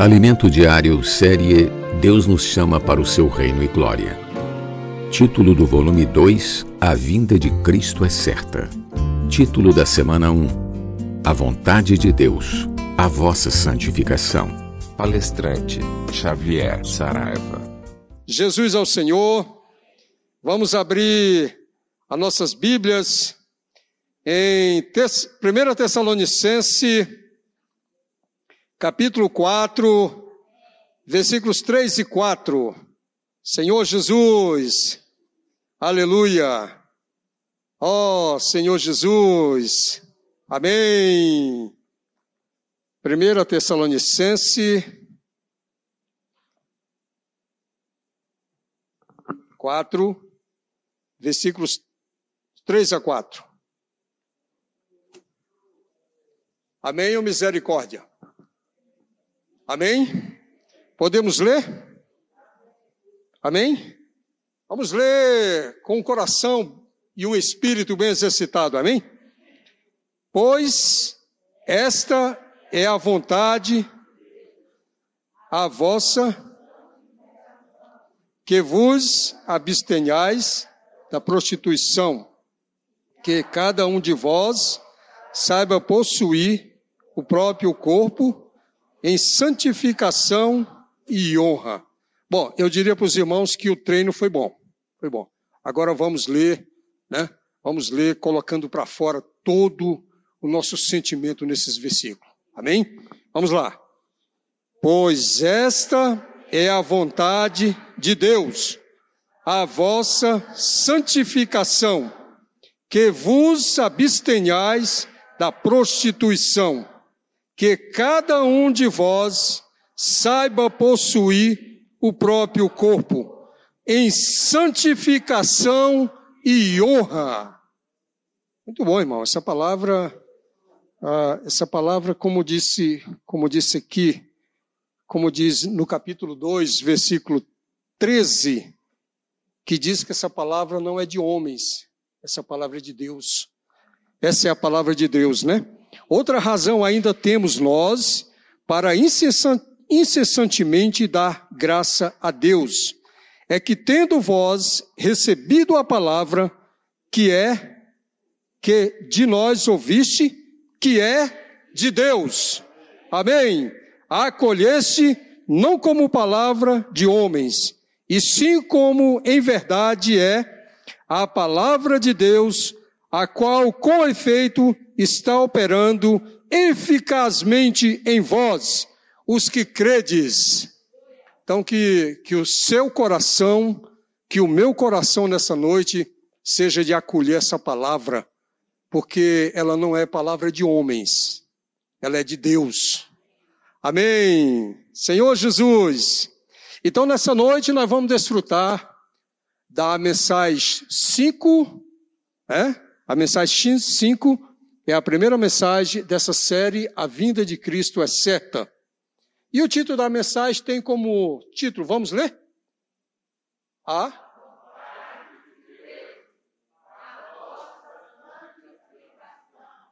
Alimento Diário, série Deus nos chama para o seu reino e glória. Título do volume 2: A vinda de Cristo é certa. Título da semana 1: A vontade de Deus, a vossa santificação. Palestrante Xavier Saraiva. Jesus ao Senhor. Vamos abrir as nossas Bíblias em 1 Tessalonicense, capítulo 4, versículos 3 e 4. Senhor Jesus, aleluia. Ó oh, Senhor Jesus, amém. 1 Tessalonicense 4, versículos 3 a 4. Amém ou misericórdia? Amém? Podemos ler? Amém? Vamos ler com o coração e o espírito bem exercitado, amém? Pois esta é a vontade, a vossa, que vos abstenhais da prostituição, que cada um de vós saiba possuir o próprio corpo em santificação e honra. Bom, eu diria para os irmãos que o treino foi bom. Foi bom. Agora vamos ler, né? Vamos ler colocando para fora todo o nosso sentimento nesses versículos. Amém? Vamos lá. Pois esta é a vontade de Deus, a vossa santificação, que vos abstenhais da prostituição que cada um de vós saiba possuir o próprio corpo em santificação e honra. Muito bom, irmão. Essa palavra, ah, essa palavra, como disse, como disse aqui, como diz no capítulo 2, versículo 13, que diz que essa palavra não é de homens, essa palavra é de Deus. Essa é a palavra de Deus, né? Outra razão ainda temos nós para incessantemente dar graça a Deus, é que tendo vós recebido a palavra que é que de nós ouviste, que é de Deus. Amém. A acolheste não como palavra de homens, e sim como em verdade é a palavra de Deus, a qual com efeito está operando eficazmente em vós, os que credes. Então, que, que o seu coração, que o meu coração nessa noite, seja de acolher essa palavra, porque ela não é palavra de homens, ela é de Deus. Amém. Senhor Jesus. Então, nessa noite, nós vamos desfrutar da mensagem 5, é? a mensagem 5 é a primeira mensagem dessa série, A Vinda de Cristo é Certa. E o título da mensagem tem como título, vamos ler? A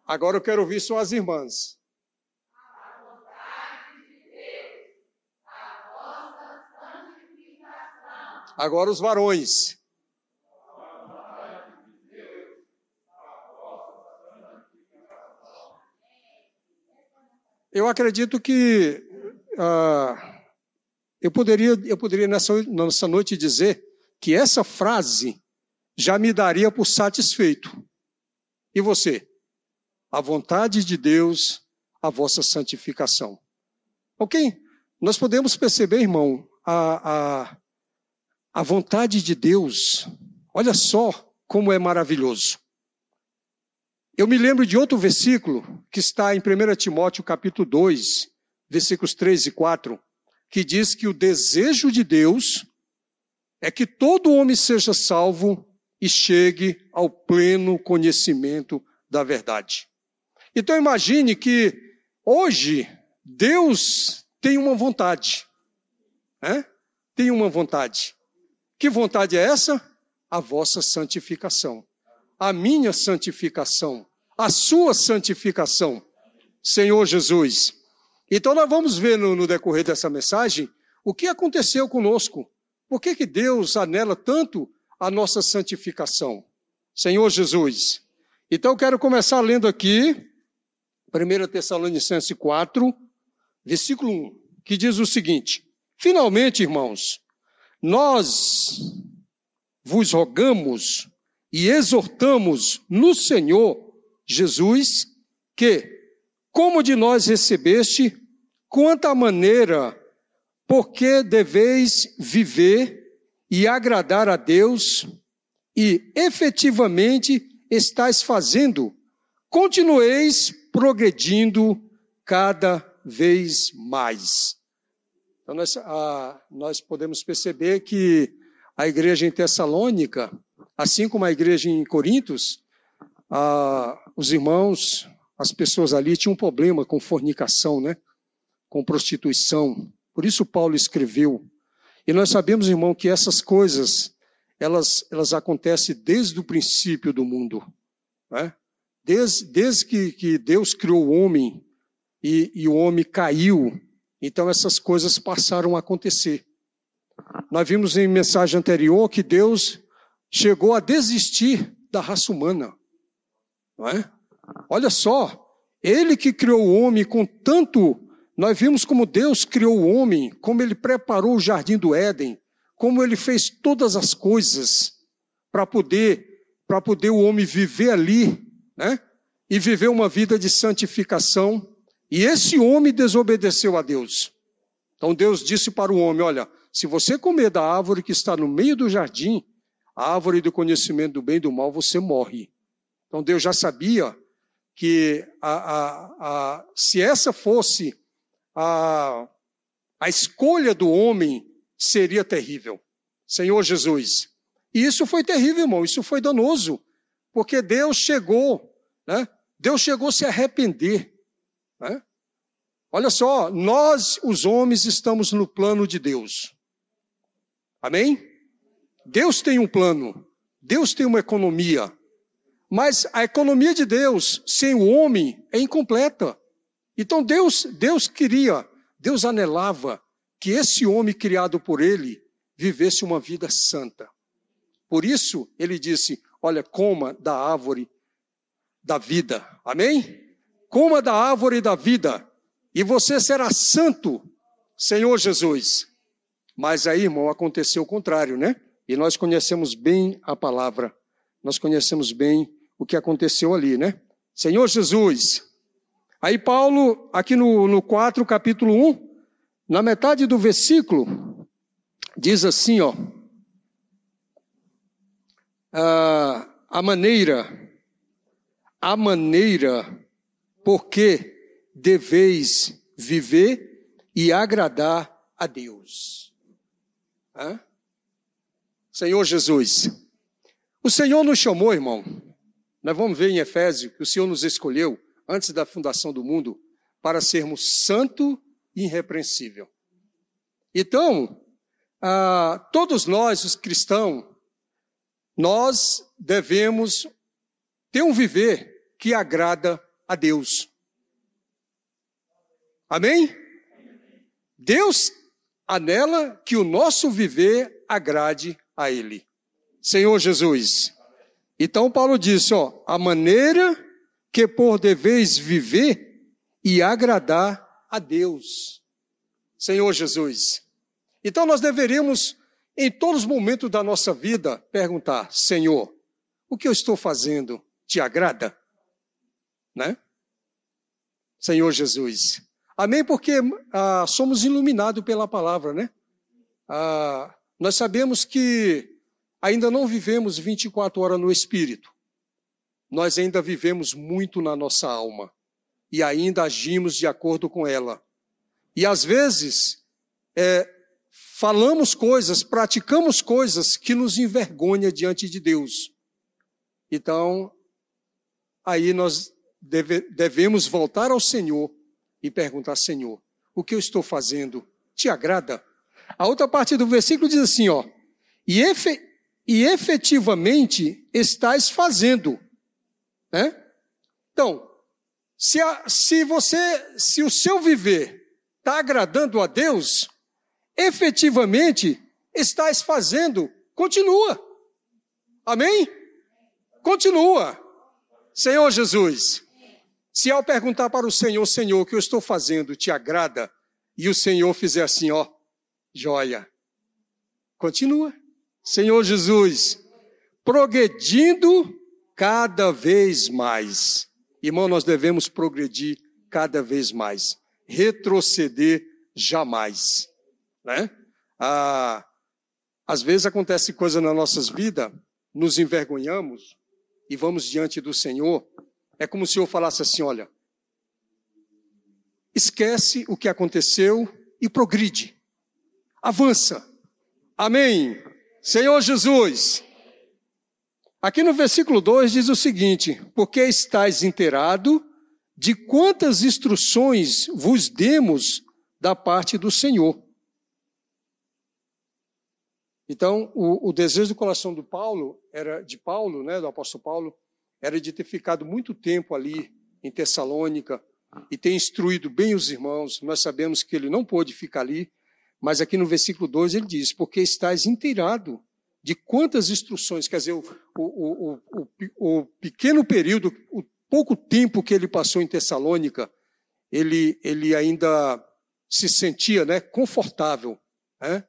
Agora eu quero ouvir só as irmãs. Agora os varões. Eu acredito que uh, eu poderia, eu poderia nessa, nessa noite dizer que essa frase já me daria por satisfeito. E você? A vontade de Deus, a vossa santificação. Ok? Nós podemos perceber, irmão, a, a, a vontade de Deus, olha só como é maravilhoso. Eu me lembro de outro versículo que está em 1 Timóteo capítulo 2, versículos 3 e 4, que diz que o desejo de Deus é que todo homem seja salvo e chegue ao pleno conhecimento da verdade. Então imagine que hoje Deus tem uma vontade. Né? Tem uma vontade. Que vontade é essa? A vossa santificação. A minha santificação a sua santificação, Senhor Jesus. Então nós vamos ver no, no decorrer dessa mensagem o que aconteceu conosco. Por que, que Deus anela tanto a nossa santificação? Senhor Jesus. Então eu quero começar lendo aqui 1 Tessalonicenses 4, versículo 1, que diz o seguinte: Finalmente, irmãos, nós vos rogamos e exortamos no Senhor Jesus que, como de nós recebeste, quanta maneira, porque deveis viver e agradar a Deus, e efetivamente estáis fazendo, continueis progredindo cada vez mais. Então, nós, ah, nós podemos perceber que a igreja em Tessalônica, assim como a igreja em Corintos, ah, os irmãos, as pessoas ali tinham um problema com fornicação, né? com prostituição. Por isso Paulo escreveu. E nós sabemos, irmão, que essas coisas, elas, elas acontecem desde o princípio do mundo. Né? Desde, desde que, que Deus criou o homem e, e o homem caiu, então essas coisas passaram a acontecer. Nós vimos em mensagem anterior que Deus chegou a desistir da raça humana. Não é? Olha só, ele que criou o homem com tanto. Nós vimos como Deus criou o homem, como ele preparou o jardim do Éden, como ele fez todas as coisas para poder para poder o homem viver ali, né? E viver uma vida de santificação. E esse homem desobedeceu a Deus. Então Deus disse para o homem: Olha, se você comer da árvore que está no meio do jardim, a árvore do conhecimento do bem e do mal, você morre. Então Deus já sabia que a, a, a, se essa fosse a, a escolha do homem, seria terrível. Senhor Jesus. E isso foi terrível, irmão, isso foi danoso, porque Deus chegou, né? Deus chegou a se arrepender. Né? Olha só, nós, os homens, estamos no plano de Deus. Amém? Deus tem um plano, Deus tem uma economia, mas a economia de Deus sem o homem é incompleta. Então Deus, Deus queria, Deus anelava que esse homem criado por ele vivesse uma vida santa. Por isso ele disse: Olha, coma da árvore da vida. Amém? Coma da árvore da vida e você será santo, Senhor Jesus. Mas aí, irmão, aconteceu o contrário, né? E nós conhecemos bem a palavra, nós conhecemos bem o que aconteceu ali, né? Senhor Jesus. Aí, Paulo, aqui no, no 4, capítulo 1, na metade do versículo, diz assim, ó. Ah, a maneira, a maneira porque deveis viver e agradar a Deus. Hã? Senhor Jesus, o Senhor nos chamou, irmão. Nós vamos ver em Efésio que o Senhor nos escolheu antes da fundação do mundo para sermos santo e irrepreensível. Então, ah, todos nós, os cristãos, nós devemos ter um viver que agrada a Deus. Amém? Deus anela que o nosso viver agrade a Ele. Senhor Jesus. Então Paulo disse, ó, a maneira que por deveis viver e agradar a Deus. Senhor Jesus. Então nós deveríamos, em todos os momentos da nossa vida, perguntar: Senhor, o que eu estou fazendo te agrada? Né? Senhor Jesus. Amém? Porque ah, somos iluminados pela palavra, né? Ah, nós sabemos que ainda não vivemos 24 horas no espírito. Nós ainda vivemos muito na nossa alma e ainda agimos de acordo com ela. E às vezes é, falamos coisas, praticamos coisas que nos envergonha diante de Deus. Então, aí nós deve, devemos voltar ao Senhor e perguntar: Senhor, o que eu estou fazendo te agrada? A outra parte do versículo diz assim: ó, e, efe, e efetivamente estás fazendo. Né? Então, Se, a, se você, se o seu viver está agradando a Deus, efetivamente estás fazendo, continua. Amém? Continua. Senhor Jesus, se ao perguntar para o Senhor, Senhor, o que eu estou fazendo te agrada, e o Senhor fizer assim, ó, joia. Continua. Senhor Jesus, progredindo cada vez mais. Irmão, nós devemos progredir cada vez mais. Retroceder jamais. Né? Ah, às vezes acontece coisa nas nossas vidas, nos envergonhamos e vamos diante do Senhor. É como se eu falasse assim: olha, esquece o que aconteceu e progride. Avança. Amém. Senhor Jesus. Aqui no versículo 2 diz o seguinte: Porque estáis inteirado de quantas instruções vos demos da parte do Senhor. Então, o, o, desejo do coração do Paulo era de Paulo, né, do apóstolo Paulo, era de ter ficado muito tempo ali em Tessalônica e ter instruído bem os irmãos. Nós sabemos que ele não pôde ficar ali, mas aqui no versículo 2 ele diz: Porque estás inteirado de quantas instruções, quer dizer, o, o, o, o, pequeno período, o pouco tempo que ele passou em Tessalônica, ele, ele ainda se sentia né, confortável. Né?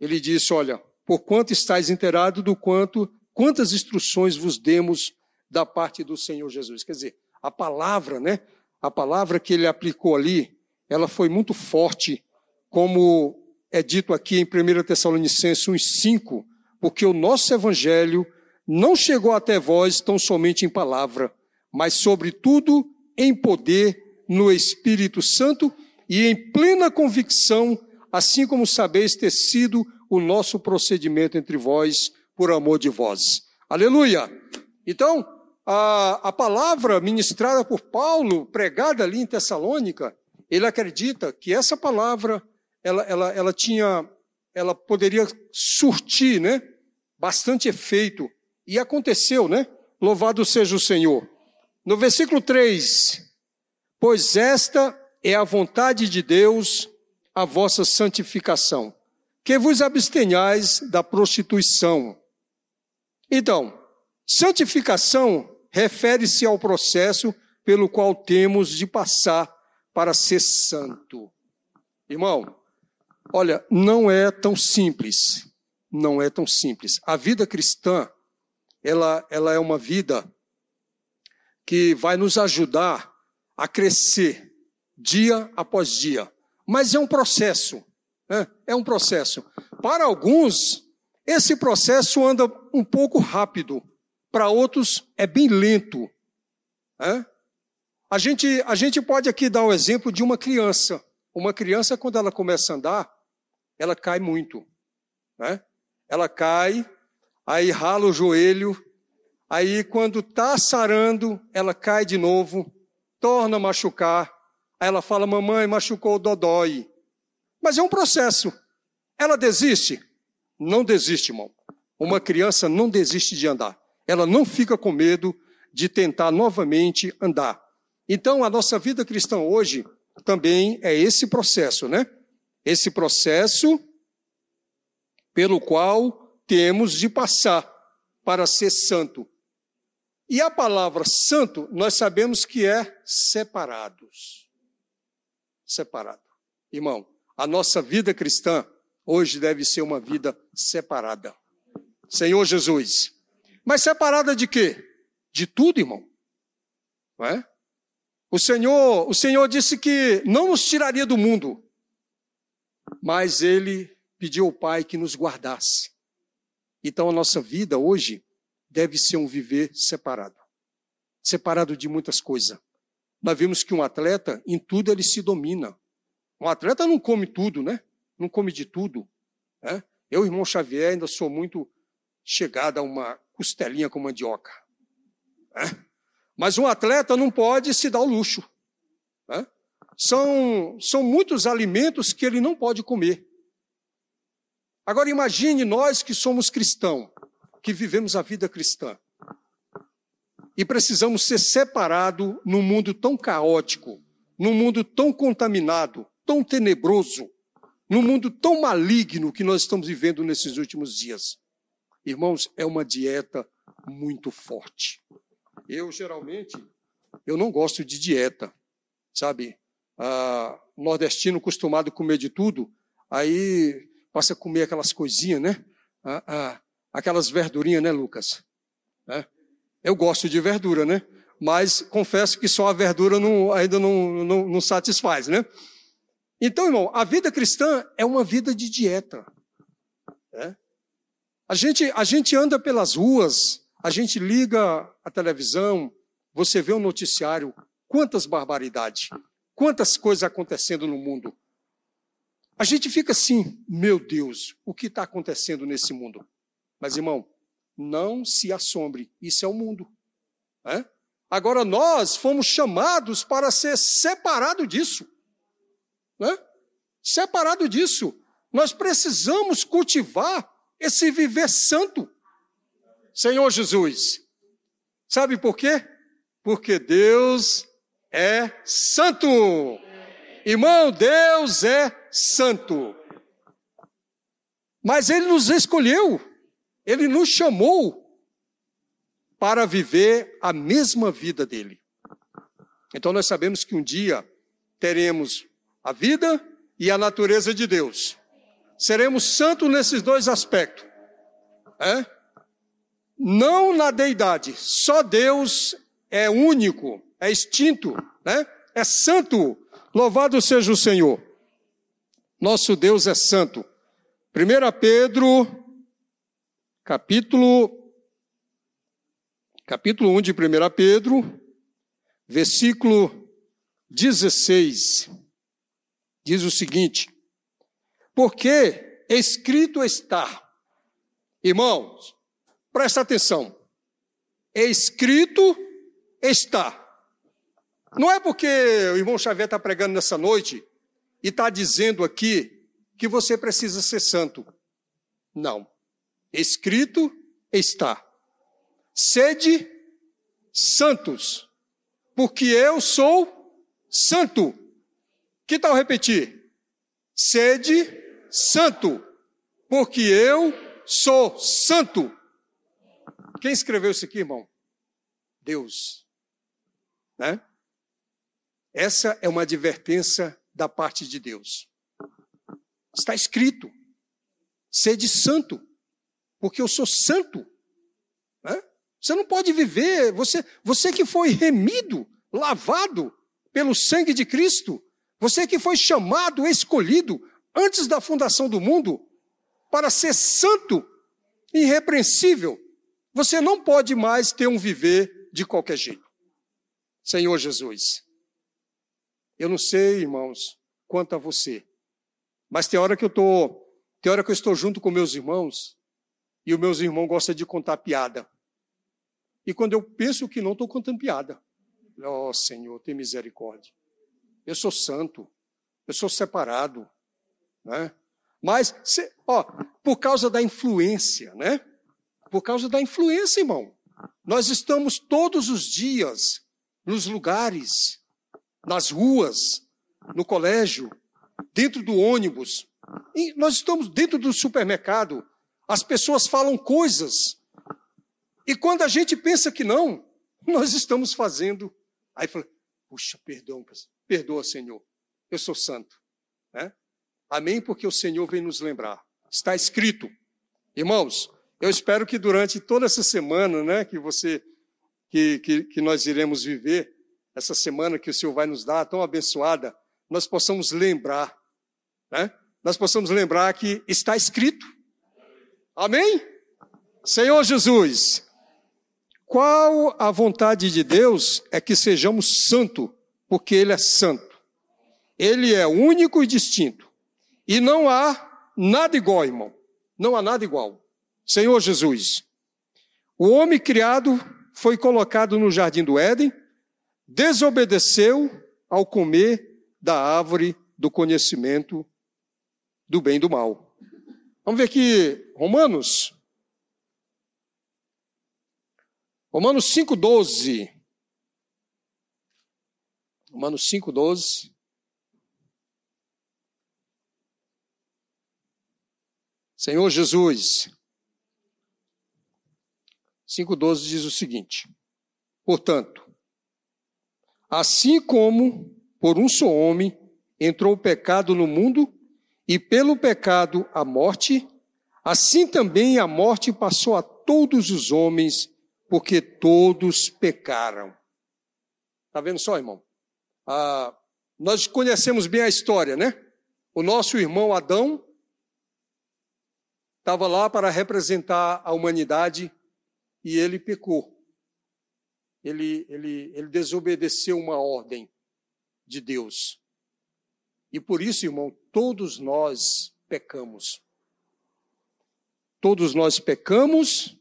Ele disse: Olha, por quanto estáis inteirado do quanto, quantas instruções vos demos da parte do Senhor Jesus. Quer dizer, a palavra, né? A palavra que ele aplicou ali, ela foi muito forte, como é dito aqui em 1 Tessalonicenses 1,5, porque o nosso evangelho não chegou até vós tão somente em palavra, mas sobretudo em poder no Espírito Santo e em plena convicção, assim como sabeis ter sido o nosso procedimento entre vós por amor de vós. Aleluia! Então, a, a palavra ministrada por Paulo, pregada ali em Tessalônica, ele acredita que essa palavra, ela, ela, ela tinha, ela poderia surtir, né? Bastante efeito. E aconteceu, né? Louvado seja o Senhor. No versículo 3, pois esta é a vontade de Deus, a vossa santificação que vos abstenhais da prostituição. Então, santificação refere-se ao processo pelo qual temos de passar para ser santo. Irmão, olha, não é tão simples. Não é tão simples. A vida cristã, ela, ela é uma vida que vai nos ajudar a crescer dia após dia. Mas é um processo. É, é um processo. Para alguns, esse processo anda um pouco rápido, para outros é bem lento. É? A, gente, a gente pode aqui dar o exemplo de uma criança. Uma criança, quando ela começa a andar, ela cai muito. Né? Ela cai, aí rala o joelho, aí quando está sarando, ela cai de novo, torna a machucar. Aí ela fala: Mamãe, machucou o dodói. Mas é um processo. Ela desiste? Não desiste, irmão. Uma criança não desiste de andar. Ela não fica com medo de tentar novamente andar. Então, a nossa vida cristã hoje também é esse processo, né? Esse processo pelo qual temos de passar para ser santo. E a palavra santo, nós sabemos que é separados. Separado. Irmão, a nossa vida cristã hoje deve ser uma vida separada. Senhor Jesus. Mas separada de quê? De tudo, irmão. Não é? O Senhor, o Senhor disse que não nos tiraria do mundo, mas ele pediu ao Pai que nos guardasse. Então a nossa vida hoje deve ser um viver separado. Separado de muitas coisas. Nós vimos que um atleta, em tudo ele se domina. Um atleta não come tudo, né? Não come de tudo. Né? Eu, irmão Xavier, ainda sou muito chegado a uma costelinha com mandioca. Né? Mas um atleta não pode se dar o luxo. Né? São, são muitos alimentos que ele não pode comer. Agora imagine nós que somos cristãos, que vivemos a vida cristã. e precisamos ser separados num mundo tão caótico, num mundo tão contaminado, tão tenebroso, num mundo tão maligno que nós estamos vivendo nesses últimos dias. Irmãos, é uma dieta muito forte. Eu geralmente eu não gosto de dieta, sabe? Ah, nordestino acostumado a comer de tudo, aí passa a comer aquelas coisinhas, né? Ah, ah, aquelas verdurinhas, né, Lucas? É. Eu gosto de verdura, né? Mas confesso que só a verdura não, ainda não, não, não satisfaz, né? Então, irmão, a vida cristã é uma vida de dieta. É? A, gente, a gente anda pelas ruas, a gente liga a televisão, você vê o um noticiário, quantas barbaridades, quantas coisas acontecendo no mundo. A gente fica assim, meu Deus, o que está acontecendo nesse mundo? Mas, irmão, não se assombre, isso é o mundo. É? Agora, nós fomos chamados para ser separado disso. Né? Separado disso. Nós precisamos cultivar esse viver santo. Senhor Jesus. Sabe por quê? Porque Deus é santo. Irmão, Deus é santo. Mas Ele nos escolheu. Ele nos chamou para viver a mesma vida dele. Então nós sabemos que um dia teremos a vida e a natureza de Deus. Seremos santos nesses dois aspectos. É? Não na deidade, só Deus é único, é extinto, né? é santo. Louvado seja o Senhor. Nosso Deus é santo. 1 Pedro capítulo, capítulo 1 de 1 Pedro, versículo 16, diz o seguinte: Porque escrito está, irmãos, presta atenção, escrito está. Não é porque o irmão Xavier está pregando nessa noite e está dizendo aqui que você precisa ser santo. Não. Escrito está: sede santos, porque eu sou santo. Que tal repetir? Sede santo, porque eu sou santo. Quem escreveu isso aqui, irmão? Deus. Né? Essa é uma advertência da parte de Deus. Está escrito: sede santo porque eu sou santo. Né? Você não pode viver, você, você que foi remido, lavado pelo sangue de Cristo, você que foi chamado, escolhido antes da fundação do mundo para ser santo, irrepreensível, você não pode mais ter um viver de qualquer jeito. Senhor Jesus, eu não sei, irmãos, quanto a você, mas tem hora que eu estou, tem hora que eu estou junto com meus irmãos e os meus irmãos gostam de contar piada. E quando eu penso que não, estou contando piada. Ó oh, Senhor, tem misericórdia. Eu sou santo, eu sou separado. Né? Mas, ó, por causa da influência, né? Por causa da influência, irmão. Nós estamos todos os dias nos lugares, nas ruas, no colégio, dentro do ônibus. E nós estamos dentro do supermercado. As pessoas falam coisas. E quando a gente pensa que não, nós estamos fazendo. Aí fala, puxa, perdão, perdoa, Senhor. Eu sou santo. Né? Amém? Porque o Senhor vem nos lembrar. Está escrito. Irmãos, eu espero que durante toda essa semana, né, que você, que, que, que nós iremos viver, essa semana que o Senhor vai nos dar, tão abençoada, nós possamos lembrar, né? Nós possamos lembrar que está escrito. Amém? Senhor Jesus, qual a vontade de Deus é que sejamos santos, porque Ele é santo. Ele é único e distinto. E não há nada igual, irmão. Não há nada igual. Senhor Jesus, o homem criado foi colocado no jardim do Éden, desobedeceu ao comer da árvore do conhecimento do bem e do mal. Vamos ver aqui Romanos. Romanos 5,12. Romanos 5,12. Senhor Jesus, 5,12 diz o seguinte: Portanto, assim como por um só homem entrou o pecado no mundo, e pelo pecado a morte, assim também a morte passou a todos os homens, porque todos pecaram. Está vendo só, irmão? Ah, nós conhecemos bem a história, né? O nosso irmão Adão estava lá para representar a humanidade e ele pecou. Ele, ele, ele desobedeceu uma ordem de Deus. E por isso, irmão, todos nós pecamos. Todos nós pecamos.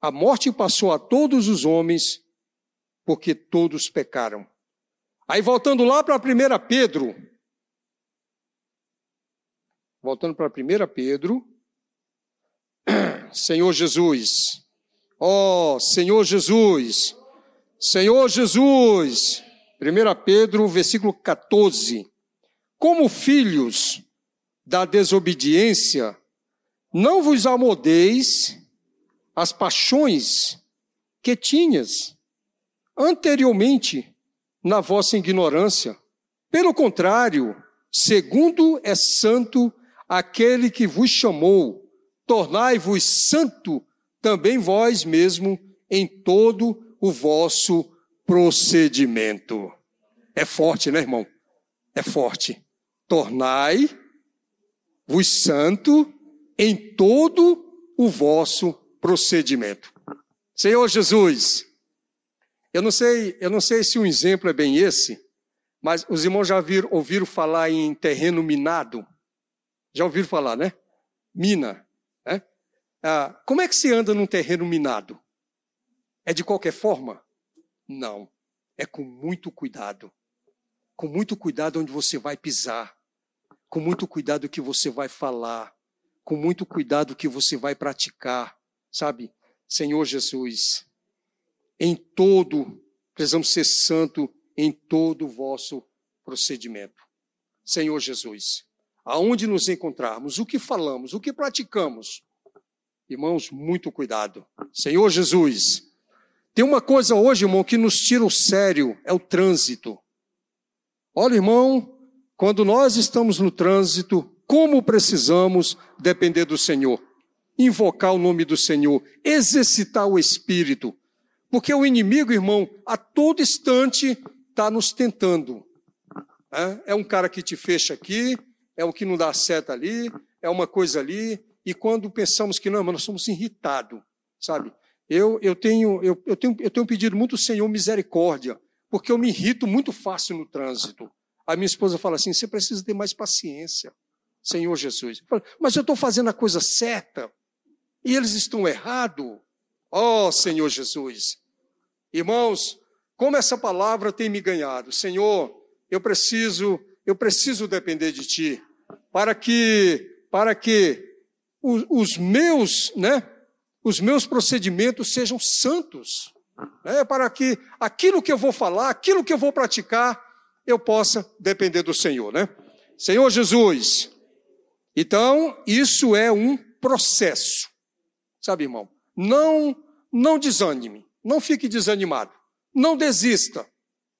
A morte passou a todos os homens, porque todos pecaram. Aí voltando lá para 1 Pedro, voltando para 1 Pedro, Senhor Jesus, ó oh, Senhor Jesus, Senhor Jesus, 1 Pedro, versículo 14, como filhos da desobediência, não vos amodeis as paixões que tinhas anteriormente na vossa ignorância. Pelo contrário, segundo é santo aquele que vos chamou, tornai-vos santo também vós mesmo em todo o vosso procedimento. É forte, né, irmão? É forte. Tornai-vos santo em todo o vosso procedimento. Senhor Jesus, eu não sei, eu não sei se um exemplo é bem esse, mas os irmãos já viram, ouviram falar em terreno minado? Já ouviram falar, né? Mina. Ah, como é que se anda num terreno minado? É de qualquer forma? Não. É com muito cuidado. Com muito cuidado onde você vai pisar. Com muito cuidado que você vai falar. Com muito cuidado que você vai praticar. Sabe? Senhor Jesus, em todo, precisamos ser santo em todo o vosso procedimento. Senhor Jesus aonde nos encontrarmos, o que falamos, o que praticamos. Irmãos, muito cuidado. Senhor Jesus, tem uma coisa hoje, irmão, que nos tira o sério, é o trânsito. Olha, irmão, quando nós estamos no trânsito, como precisamos depender do Senhor, invocar o nome do Senhor, exercitar o espírito, porque o inimigo, irmão, a todo instante está nos tentando. É, é um cara que te fecha aqui, é o que não dá certo ali, é uma coisa ali, e quando pensamos que não, mas nós somos irritados, sabe? Eu, eu, tenho, eu, eu, tenho, eu tenho pedido muito Senhor misericórdia, porque eu me irrito muito fácil no trânsito. A minha esposa fala assim: você precisa ter mais paciência, Senhor Jesus. Eu falo, mas eu estou fazendo a coisa certa e eles estão errados. Ó oh, Senhor Jesus. Irmãos, como essa palavra tem me ganhado. Senhor, eu preciso eu preciso depender de ti, para que, para que os, os meus, né, os meus procedimentos sejam santos, né, para que aquilo que eu vou falar, aquilo que eu vou praticar, eu possa depender do Senhor, né? Senhor Jesus. Então, isso é um processo. Sabe, irmão? Não, não desanime, não fique desanimado, não desista.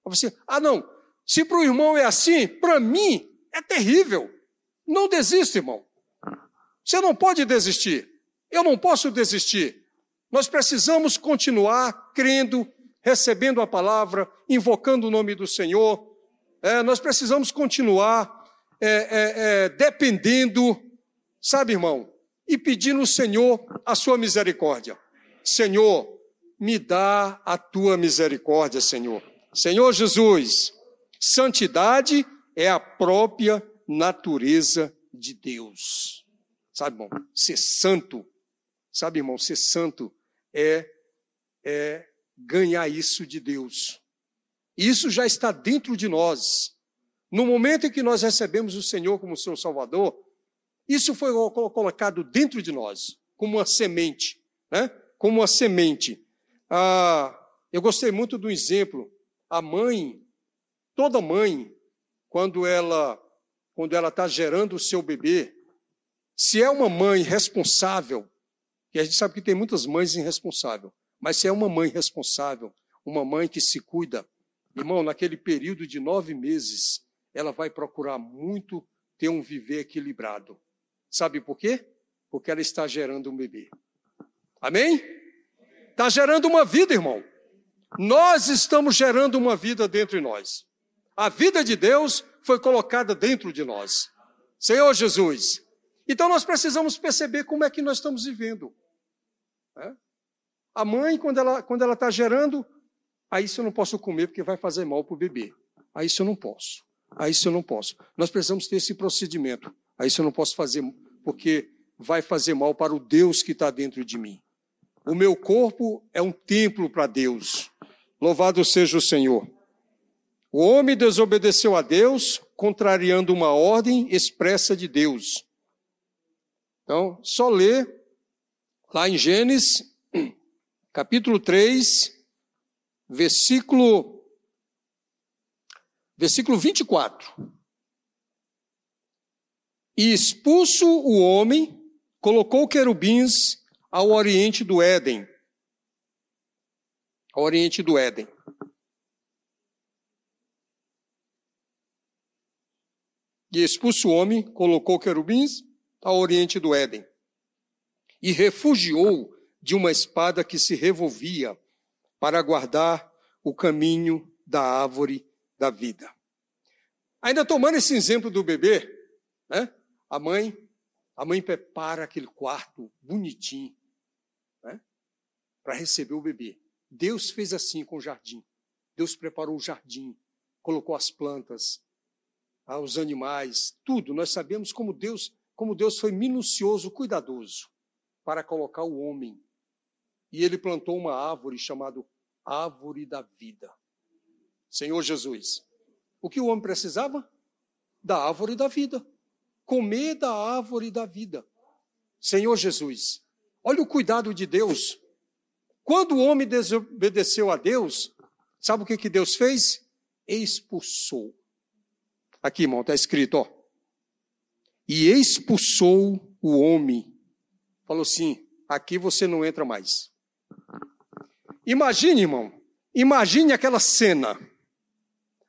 Você, ah, não, se para o irmão é assim, para mim é terrível. Não desista, irmão. Você não pode desistir. Eu não posso desistir. Nós precisamos continuar crendo, recebendo a palavra, invocando o nome do Senhor. É, nós precisamos continuar é, é, é dependendo, sabe, irmão, e pedindo ao Senhor a sua misericórdia. Senhor, me dá a tua misericórdia, Senhor. Senhor Jesus, Santidade é a própria natureza de Deus. Sabe, irmão? Ser santo, sabe, irmão? Ser santo é, é ganhar isso de Deus. Isso já está dentro de nós. No momento em que nós recebemos o Senhor como seu Salvador, isso foi colocado dentro de nós. como uma semente, né? Como uma semente. Ah, eu gostei muito do exemplo. A mãe, toda mãe, quando ela quando ela está gerando o seu bebê, se é uma mãe responsável, e a gente sabe que tem muitas mães irresponsáveis, mas se é uma mãe responsável, uma mãe que se cuida, irmão, naquele período de nove meses, ela vai procurar muito ter um viver equilibrado. Sabe por quê? Porque ela está gerando um bebê. Amém? Está gerando uma vida, irmão. Nós estamos gerando uma vida dentro de nós. A vida de Deus foi colocada dentro de nós. Senhor Jesus. Então nós precisamos perceber como é que nós estamos vivendo. É? A mãe, quando ela quando ela está gerando, aí isso eu não posso comer porque vai fazer mal para o bebê. Aí isso eu não posso. Aí isso eu não posso. Nós precisamos ter esse procedimento. Aí isso eu não posso fazer porque vai fazer mal para o Deus que está dentro de mim. O meu corpo é um templo para Deus. Louvado seja o Senhor. O homem desobedeceu a Deus, contrariando uma ordem expressa de Deus. Então, só ler lá em Gênesis, capítulo 3, versículo, versículo 24. E expulso o homem, colocou querubins ao oriente do Éden. Ao oriente do Éden. E expulso o homem, colocou querubins ao oriente do Éden. E refugiou de uma espada que se revolvia para guardar o caminho da árvore da vida. Ainda tomando esse exemplo do bebê, né? A mãe, a mãe prepara aquele quarto bonitinho, né? Para receber o bebê. Deus fez assim com o jardim. Deus preparou o jardim, colocou as plantas, aos animais, tudo. Nós sabemos como Deus, como Deus foi minucioso, cuidadoso para colocar o homem. E ele plantou uma árvore chamada árvore da vida. Senhor Jesus. O que o homem precisava? Da árvore da vida. Comer da árvore da vida. Senhor Jesus. Olha o cuidado de Deus. Quando o homem desobedeceu a Deus, sabe o que, que Deus fez? Expulsou Aqui, irmão, está escrito, ó. E expulsou o homem. Falou assim: aqui você não entra mais. Imagine, irmão, imagine aquela cena.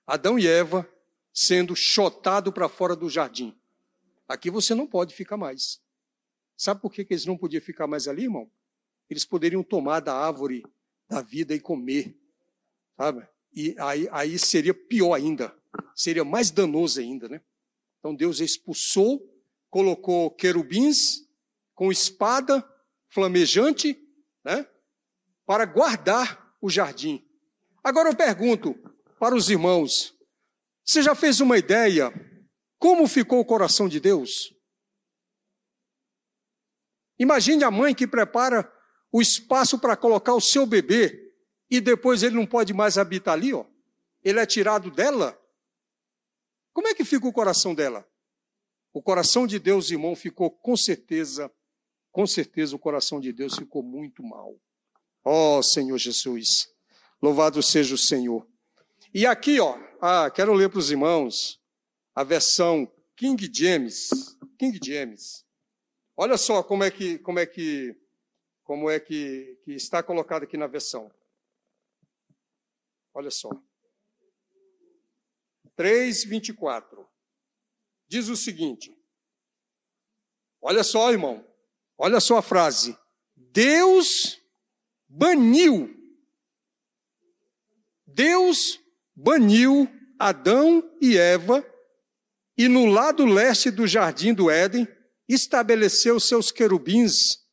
Adão e Eva sendo chotado para fora do jardim. Aqui você não pode ficar mais. Sabe por que, que eles não podiam ficar mais ali, irmão? Eles poderiam tomar da árvore da vida e comer. Sabe? E aí, aí seria pior ainda seria mais danoso ainda, né? Então Deus expulsou, colocou querubins com espada flamejante, né? Para guardar o jardim. Agora eu pergunto para os irmãos: você já fez uma ideia como ficou o coração de Deus? Imagine a mãe que prepara o espaço para colocar o seu bebê e depois ele não pode mais habitar ali, ó. Ele é tirado dela como é que fica o coração dela? O coração de Deus, irmão, ficou com certeza, com certeza o coração de Deus ficou muito mal. Ó oh, Senhor Jesus, louvado seja o Senhor. E aqui, ó, ah, quero ler para os irmãos a versão King James, King James. Olha só como é que, como é que, como é que, que está colocado aqui na versão. Olha só. 3, 24. Diz o seguinte: olha só, irmão, olha só a frase. Deus baniu, Deus baniu Adão e Eva, e no lado leste do jardim do Éden estabeleceu seus querubins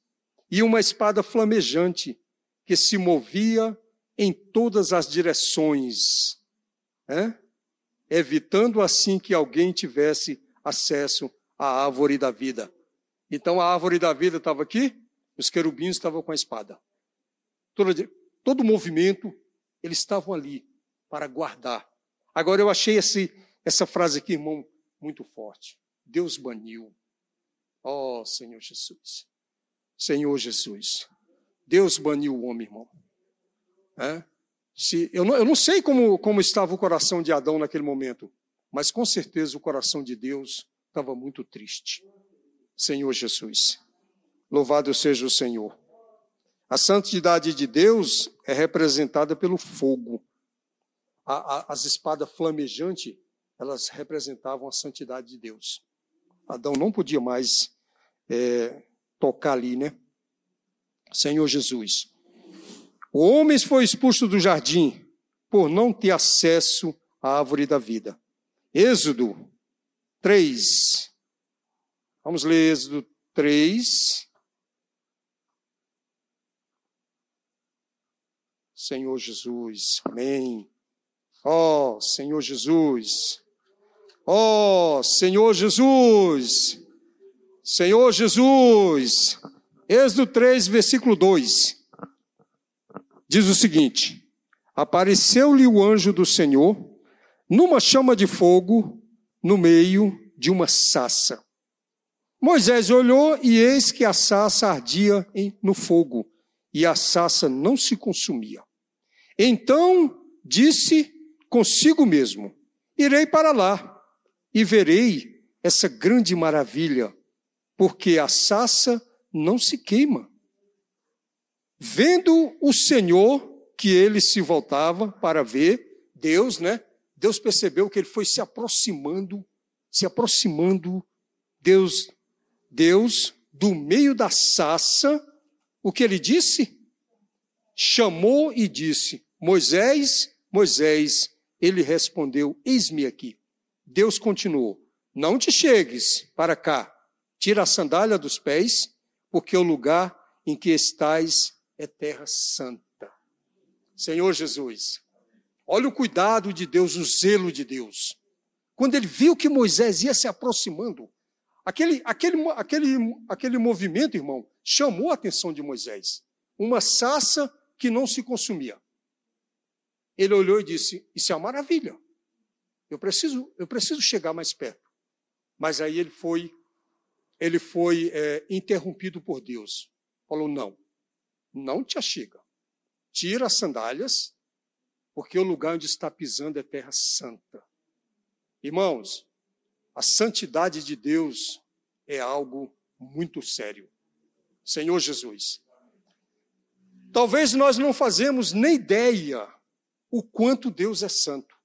e uma espada flamejante que se movia em todas as direções. É? Evitando assim que alguém tivesse acesso à árvore da vida. Então a árvore da vida estava aqui, os querubins estavam com a espada. Todo, todo movimento, eles estavam ali para guardar. Agora eu achei esse, essa frase aqui, irmão, muito forte. Deus baniu. Oh, Senhor Jesus. Senhor Jesus. Deus baniu o homem, irmão. É? Se, eu, não, eu não sei como, como estava o coração de Adão naquele momento, mas com certeza o coração de Deus estava muito triste. Senhor Jesus. Louvado seja o Senhor. A santidade de Deus é representada pelo fogo. A, a, as espadas flamejantes, elas representavam a santidade de Deus. Adão não podia mais é, tocar ali, né? Senhor Jesus. O homem foi expulso do jardim por não ter acesso à árvore da vida. Êxodo 3. Vamos ler Êxodo 3. Senhor Jesus, amém. Ó oh, Senhor Jesus, ó oh, Senhor Jesus, Senhor Jesus. Êxodo 3, versículo 2. Diz o seguinte: Apareceu-lhe o anjo do Senhor numa chama de fogo no meio de uma sassa. Moisés olhou e eis que a sassa ardia no fogo e a sassa não se consumia. Então disse consigo mesmo: Irei para lá e verei essa grande maravilha, porque a sassa não se queima. Vendo o Senhor que ele se voltava para ver, Deus, né? Deus percebeu que ele foi se aproximando, se aproximando, Deus, Deus, do meio da sassa, o que ele disse? Chamou e disse: Moisés, Moisés, ele respondeu: Eis-me aqui. Deus continuou: Não te chegues para cá, tira a sandália dos pés, porque o lugar em que estais é terra santa. Senhor Jesus, olha o cuidado de Deus, o zelo de Deus. Quando ele viu que Moisés ia se aproximando, aquele, aquele, aquele, aquele movimento, irmão, chamou a atenção de Moisés. Uma sassa que não se consumia. Ele olhou e disse: Isso é uma maravilha. Eu preciso, eu preciso chegar mais perto. Mas aí ele foi, ele foi é, interrompido por Deus. Falou: Não, não te achega. Tira as sandálias, porque o lugar onde está pisando é terra santa. Irmãos, a santidade de Deus é algo muito sério. Senhor Jesus. Talvez nós não fazemos nem ideia o quanto Deus é santo.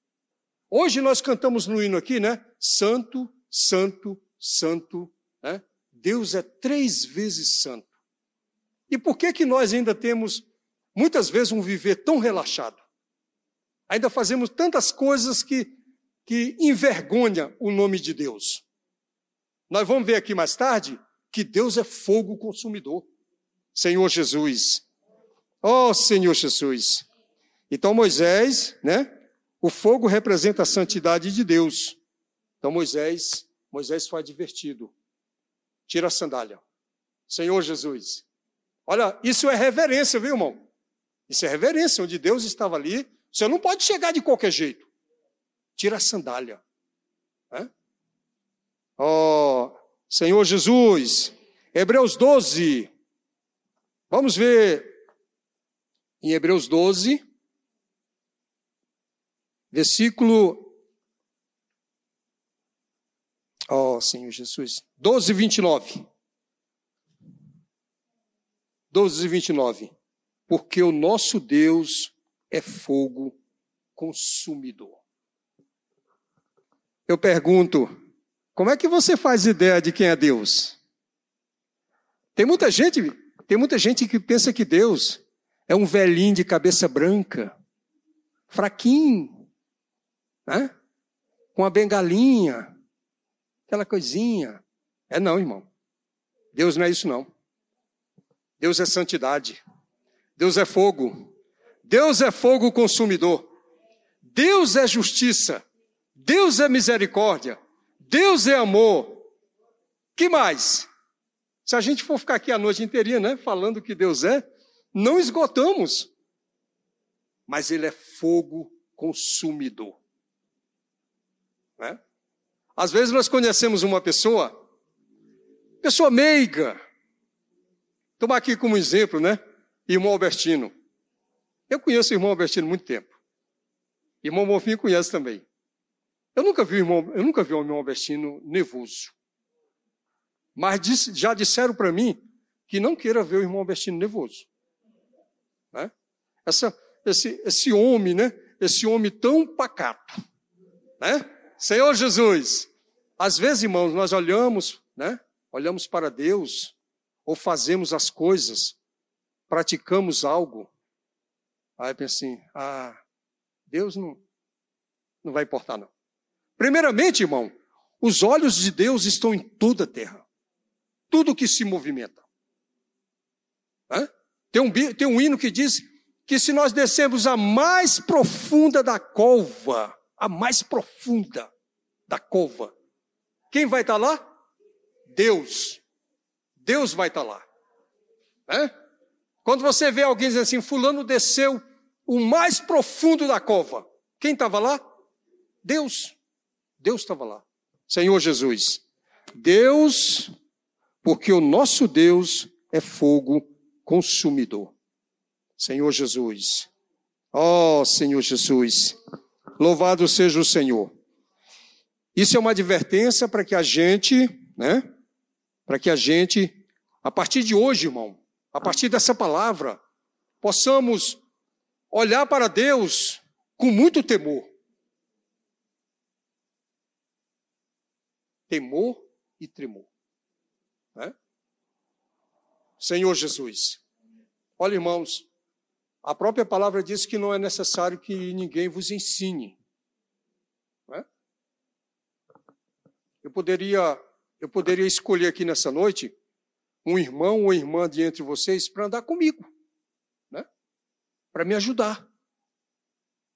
Hoje nós cantamos no hino aqui, né? Santo, santo, santo. Né? Deus é três vezes santo. E por que que nós ainda temos, muitas vezes, um viver tão relaxado? Ainda fazemos tantas coisas que, que envergonha o nome de Deus. Nós vamos ver aqui mais tarde que Deus é fogo consumidor. Senhor Jesus. Oh, Senhor Jesus. Então Moisés, né? O fogo representa a santidade de Deus. Então Moisés, Moisés foi advertido. Tira a sandália. Senhor Jesus. Olha, isso é reverência, viu, irmão? Isso é reverência, onde Deus estava ali. Você não pode chegar de qualquer jeito. Tira a sandália. É? Oh, Senhor Jesus. Hebreus 12. Vamos ver em Hebreus 12 versículo. Oh, Senhor Jesus. 12, 29. 12 e 29. Porque o nosso Deus é fogo consumidor. Eu pergunto, como é que você faz ideia de quem é Deus? Tem muita gente, tem muita gente que pensa que Deus é um velhinho de cabeça branca, fraquinho, né? com a bengalinha, aquela coisinha. É não, irmão. Deus não é isso, não. Deus é santidade. Deus é fogo. Deus é fogo consumidor. Deus é justiça. Deus é misericórdia. Deus é amor. Que mais? Se a gente for ficar aqui a noite inteirinha, né, falando que Deus é, não esgotamos. Mas Ele é fogo consumidor. Né? Às vezes nós conhecemos uma pessoa, pessoa meiga, Tomar aqui como exemplo, né? Irmão Albertino. Eu conheço o irmão Albertino há muito tempo. Irmão Bonfim conhece também. Eu nunca vi o irmão, eu nunca vi o irmão Albertino nervoso. Mas disse, já disseram para mim que não queira ver o irmão Albertino nervoso. Né? Essa, esse, esse homem, né? Esse homem tão pacato. Né? Senhor Jesus, às vezes, irmãos, nós olhamos, né? Olhamos para Deus ou fazemos as coisas, praticamos algo. Aí pensa assim, ah, Deus não, não vai importar não. Primeiramente, irmão, os olhos de Deus estão em toda a terra. Tudo que se movimenta. Tem, um, tem um hino que diz que se nós descermos a mais profunda da cova, a mais profunda da cova, quem vai estar lá? Deus. Deus vai estar lá. É? Quando você vê alguém dizendo assim, fulano desceu o mais profundo da cova, quem estava lá? Deus. Deus estava lá. Senhor Jesus. Deus, porque o nosso Deus é fogo consumidor. Senhor Jesus. Ó oh, Senhor Jesus. Louvado seja o Senhor. Isso é uma advertência para que a gente, né? Para que a gente, a partir de hoje, irmão, a partir dessa palavra, possamos olhar para Deus com muito temor. Temor e tremor. Né? Senhor Jesus. Olha, irmãos, a própria palavra diz que não é necessário que ninguém vos ensine. É? Eu poderia, eu poderia escolher aqui nessa noite um irmão ou irmã de entre vocês para andar comigo, né? para me ajudar,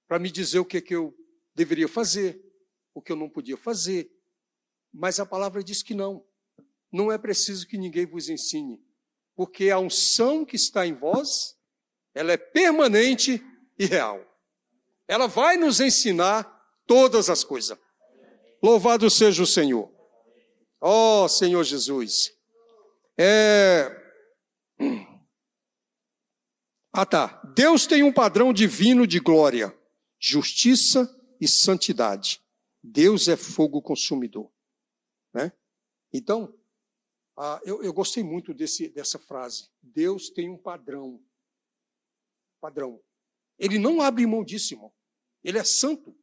para me dizer o que, que eu deveria fazer, o que eu não podia fazer. Mas a palavra diz que não. Não é preciso que ninguém vos ensine, porque a unção que está em vós ela é permanente e real. Ela vai nos ensinar todas as coisas. Louvado seja o Senhor. Oh, Senhor Jesus. É... Ah tá. Deus tem um padrão divino de glória, justiça e santidade. Deus é fogo consumidor. Né? Então, ah, eu, eu, gostei muito desse, dessa frase. Deus tem um padrão padrão. Ele não abre mão disso, irmão. Ele é santo,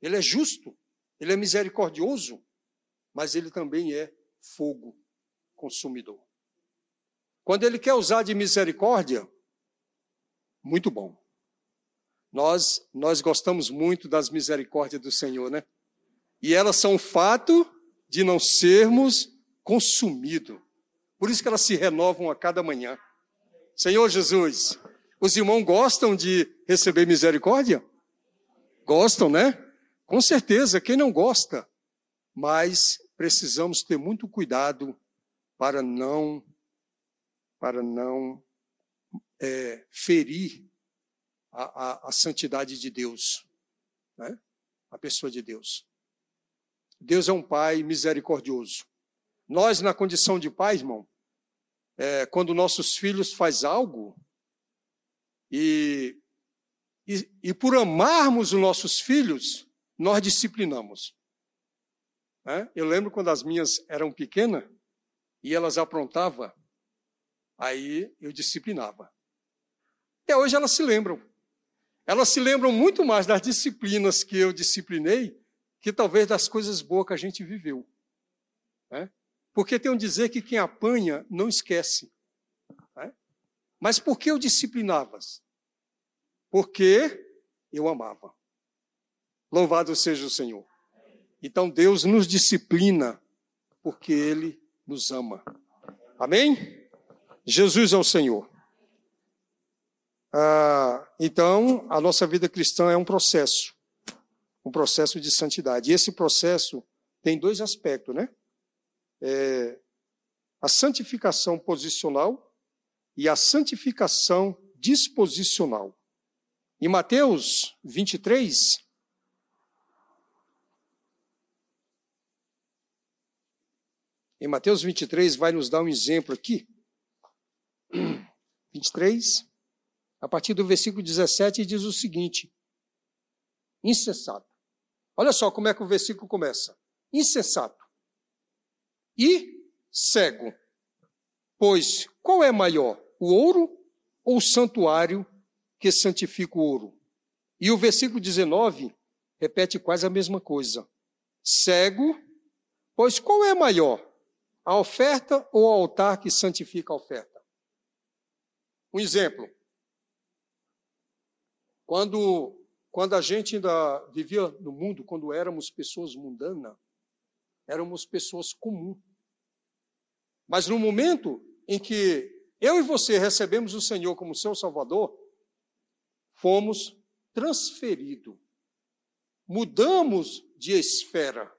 ele é justo, ele é misericordioso, mas ele também é fogo consumidor. Quando ele quer usar de misericórdia, muito bom. Nós nós gostamos muito das misericórdias do Senhor, né? E elas são o fato de não sermos consumidos. Por isso que elas se renovam a cada manhã. Senhor Jesus, os irmãos gostam de receber misericórdia? Gostam, né? Com certeza, quem não gosta? Mas precisamos ter muito cuidado para não para não é, ferir a, a, a, santidade de Deus, né? a pessoa de Deus. Deus é um Pai misericordioso. Nós, na condição de pai, irmão, é, quando nossos filhos faz algo, e, e, e por amarmos os nossos filhos, nós disciplinamos. Né? Eu lembro quando as minhas eram pequenas e elas aprontavam, aí eu disciplinava. Até hoje elas se lembram. Elas se lembram muito mais das disciplinas que eu disciplinei que talvez das coisas boas que a gente viveu. Né? Porque tem um dizer que quem apanha não esquece. Né? Mas por que eu disciplinava? porque eu amava. Louvado seja o Senhor. Então Deus nos disciplina porque Ele nos ama. Amém? Jesus é o Senhor. Ah, então, a nossa vida cristã é um processo, um processo de santidade. E esse processo tem dois aspectos, né? É, a santificação posicional e a santificação disposicional. Em Mateus 23, em Mateus 23 vai nos dar um exemplo aqui. 23, a partir do versículo 17, diz o seguinte: insensato. Olha só como é que o versículo começa: insensato e cego. Pois qual é maior, o ouro ou o santuário que santifica o ouro? E o versículo 19 repete quase a mesma coisa. Cego, pois qual é maior, a oferta ou o altar que santifica a oferta? Um exemplo. Quando, quando a gente ainda vivia no mundo, quando éramos pessoas mundanas, éramos pessoas comuns. Mas no momento em que eu e você recebemos o Senhor como seu Salvador, fomos transferidos, mudamos de esfera.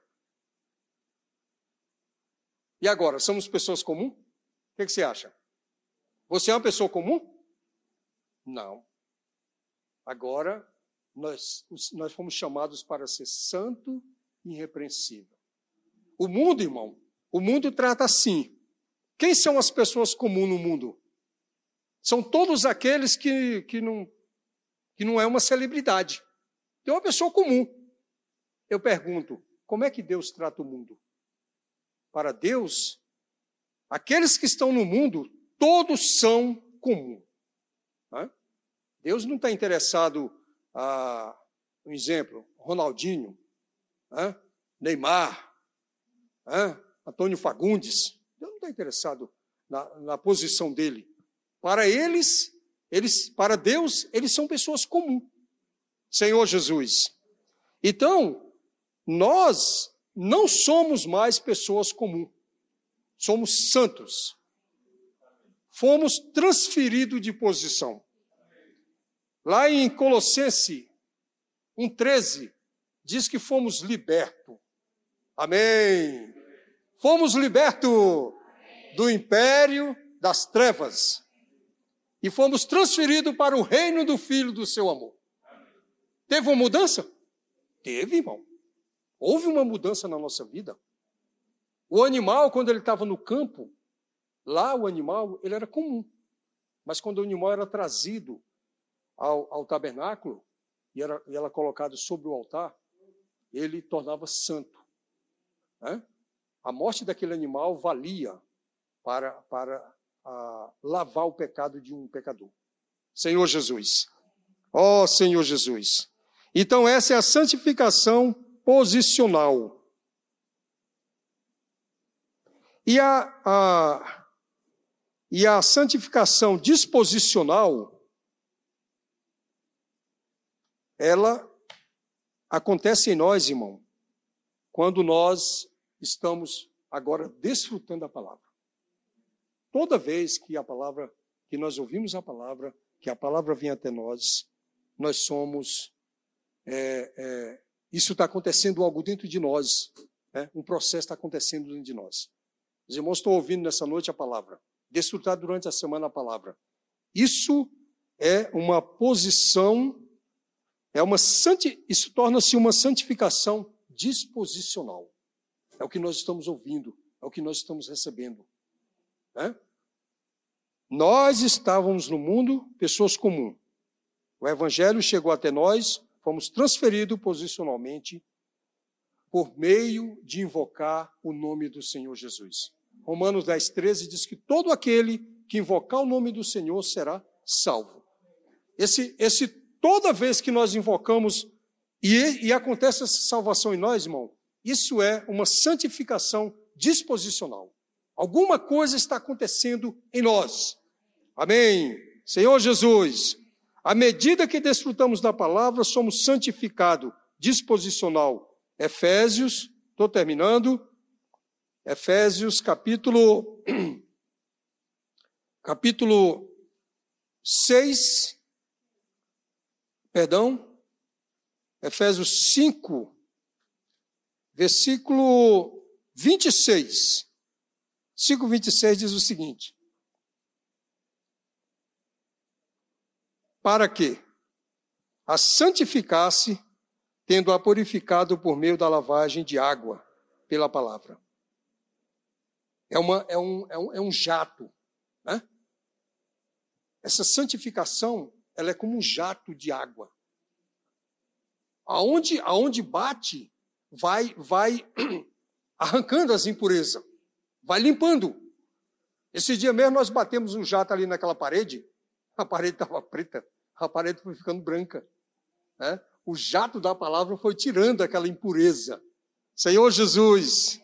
E agora, somos pessoas comuns? O que, que você acha? Você é uma pessoa comum? Não. Agora, nós, nós fomos chamados para ser santo e irrepreensível. O mundo, irmão, o mundo trata assim. Quem são as pessoas comuns no mundo? São todos aqueles que, que, não, que não é uma celebridade. É uma pessoa comum. Eu pergunto, como é que Deus trata o mundo? Para Deus, aqueles que estão no mundo, todos são comuns. Deus não está interessado, ah, um exemplo, Ronaldinho, Neymar, Antônio Fagundes. Deus não está interessado na, na posição dele. Para eles, eles, para Deus, eles são pessoas comuns. Senhor Jesus. Então, nós não somos mais pessoas comuns. Somos santos. Fomos transferidos de posição. Lá em Colossense 1,13, diz que fomos libertos. Amém. Fomos libertos do império das trevas e fomos transferidos para o reino do Filho do seu amor. Teve uma mudança? Teve, irmão. Houve uma mudança na nossa vida. O animal, quando ele estava no campo, lá o animal, ele era comum. Mas quando o animal era trazido ao, ao tabernáculo e era, e era colocado sobre o altar, ele tornava santo. Né? A morte daquele animal valia para, para a, lavar o pecado de um pecador. Senhor Jesus. Ó oh, Senhor Jesus. Então, essa é a santificação posicional. E a, a, e a santificação disposicional ela acontece em nós, irmão, quando nós estamos agora desfrutando da palavra. Toda vez que a palavra, que nós ouvimos a palavra, que a palavra vem até nós, nós somos. É, é, isso está acontecendo algo dentro de nós. Né? Um processo está acontecendo dentro de nós. Os irmãos estão ouvindo nessa noite a palavra. Desfrutar durante a semana a palavra. Isso é uma posição é uma santi... Isso torna-se uma santificação disposicional. É o que nós estamos ouvindo, é o que nós estamos recebendo. Né? Nós estávamos no mundo pessoas comuns. O Evangelho chegou até nós, fomos transferidos posicionalmente por meio de invocar o nome do Senhor Jesus. Romanos 10, 13 diz que todo aquele que invocar o nome do Senhor será salvo. Esse, esse toda vez que nós invocamos e, e acontece essa salvação em nós, irmão, isso é uma santificação disposicional. Alguma coisa está acontecendo em nós. Amém. Senhor Jesus, à medida que desfrutamos da palavra, somos santificados, disposicional. Efésios, estou terminando. Efésios capítulo capítulo 6, perdão, Efésios 5, versículo 26. 5, 26 diz o seguinte: Para que a santificasse, tendo-a purificado por meio da lavagem de água pela palavra. É, uma, é, um, é, um, é um jato, né? essa santificação, ela é como um jato de água. Aonde, aonde bate, vai, vai arrancando as impurezas, vai limpando. Esse dia mesmo nós batemos um jato ali naquela parede, a parede estava preta, a parede foi ficando branca. Né? O jato da palavra foi tirando aquela impureza. Senhor Jesus,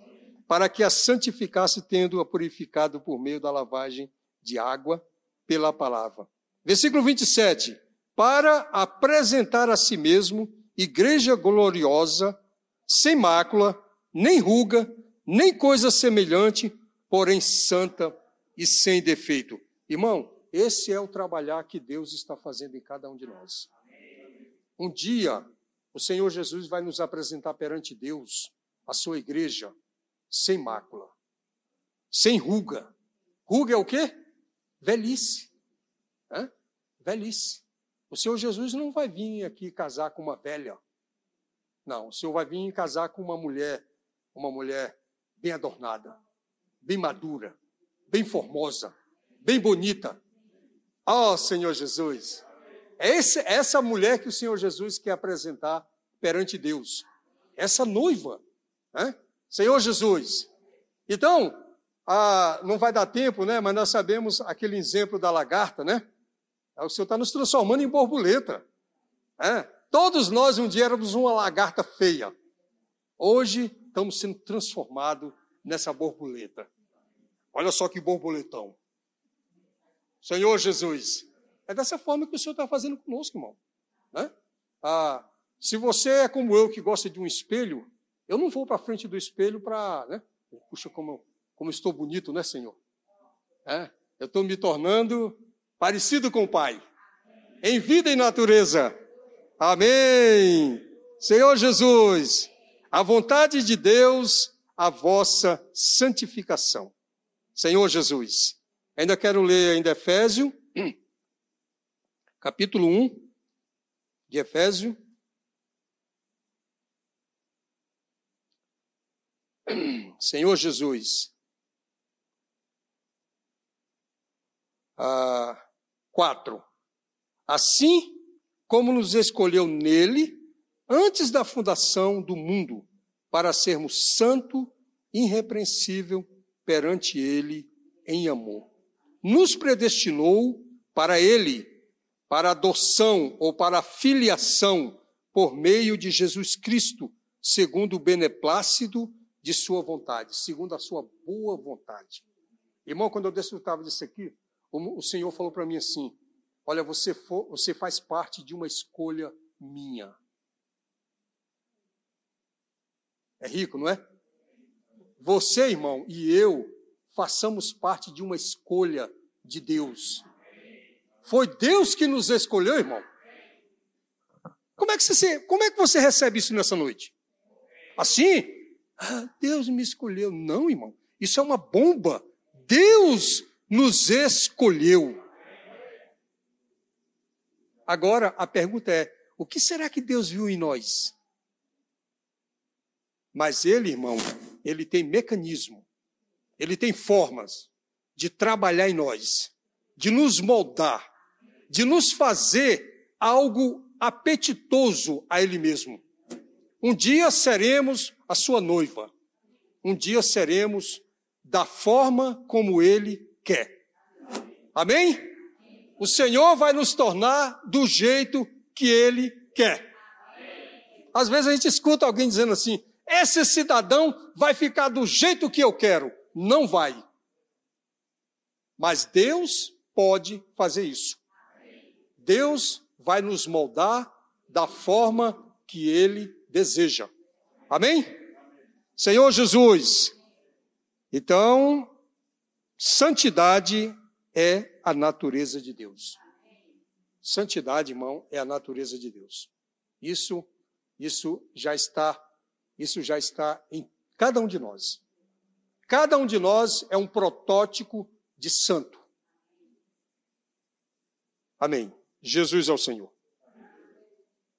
para que a santificasse, tendo-a purificado por meio da lavagem de água pela palavra. Versículo 27. Para apresentar a si mesmo igreja gloriosa, sem mácula, nem ruga, nem coisa semelhante, porém santa e sem defeito. Irmão, esse é o trabalhar que Deus está fazendo em cada um de nós. Um dia, o Senhor Jesus vai nos apresentar perante Deus, a sua igreja, sem mácula, sem ruga. Ruga é o quê? Velhice. Hã? Velhice. O Senhor Jesus não vai vir aqui casar com uma velha. Não, o Senhor vai vir casar com uma mulher, uma mulher bem adornada, bem madura, bem formosa, bem bonita. Oh, Senhor Jesus. É esse, essa mulher que o Senhor Jesus quer apresentar perante Deus. Essa noiva. Né? Senhor Jesus. Então, ah, não vai dar tempo, né? Mas nós sabemos aquele exemplo da lagarta, né? O Senhor está nos transformando em borboleta. É? Todos nós um dia éramos uma lagarta feia. Hoje estamos sendo transformados nessa borboleta. Olha só que borboletão. Senhor Jesus. É dessa forma que o Senhor está fazendo conosco, irmão. Né? Ah, se você é como eu, que gosta de um espelho, eu não vou para frente do espelho para. Né? Puxa, como, como estou bonito, né, Senhor? É, eu estou me tornando parecido com o Pai, em vida e natureza. Amém. Senhor Jesus, a vontade de Deus, a vossa santificação. Senhor Jesus. Ainda quero ler ainda Efésio, capítulo 1 de Efésio. Senhor Jesus. Ah, 4. Assim como nos escolheu nele antes da fundação do mundo, para sermos santo, irrepreensível perante ele em amor. Nos predestinou para ele, para adoção ou para filiação por meio de Jesus Cristo, segundo o beneplácito de sua vontade, segundo a sua boa vontade. Irmão, quando eu desfrutava disso aqui, o Senhor falou para mim assim: Olha, você, for, você faz parte de uma escolha minha. É rico, não é? Você, irmão, e eu façamos parte de uma escolha de Deus. Foi Deus que nos escolheu, irmão. Como é que você, como é que você recebe isso nessa noite? Assim? Ah, Deus me escolheu. Não, irmão. Isso é uma bomba. Deus nos escolheu. Agora a pergunta é: o que será que Deus viu em nós? Mas ele, irmão, ele tem mecanismo, ele tem formas de trabalhar em nós, de nos moldar, de nos fazer algo apetitoso a ele mesmo. Um dia seremos a sua noiva, um dia seremos da forma como ele quer. Amém? O Senhor vai nos tornar do jeito que Ele quer. Às vezes a gente escuta alguém dizendo assim: esse cidadão vai ficar do jeito que eu quero. Não vai. Mas Deus pode fazer isso. Deus vai nos moldar da forma que Ele deseja. Amém? Senhor Jesus. Então, Santidade é a natureza de Deus. Santidade, irmão, é a natureza de Deus. Isso, isso já está, isso já está em cada um de nós. Cada um de nós é um protótipo de santo. Amém. Jesus é o Senhor.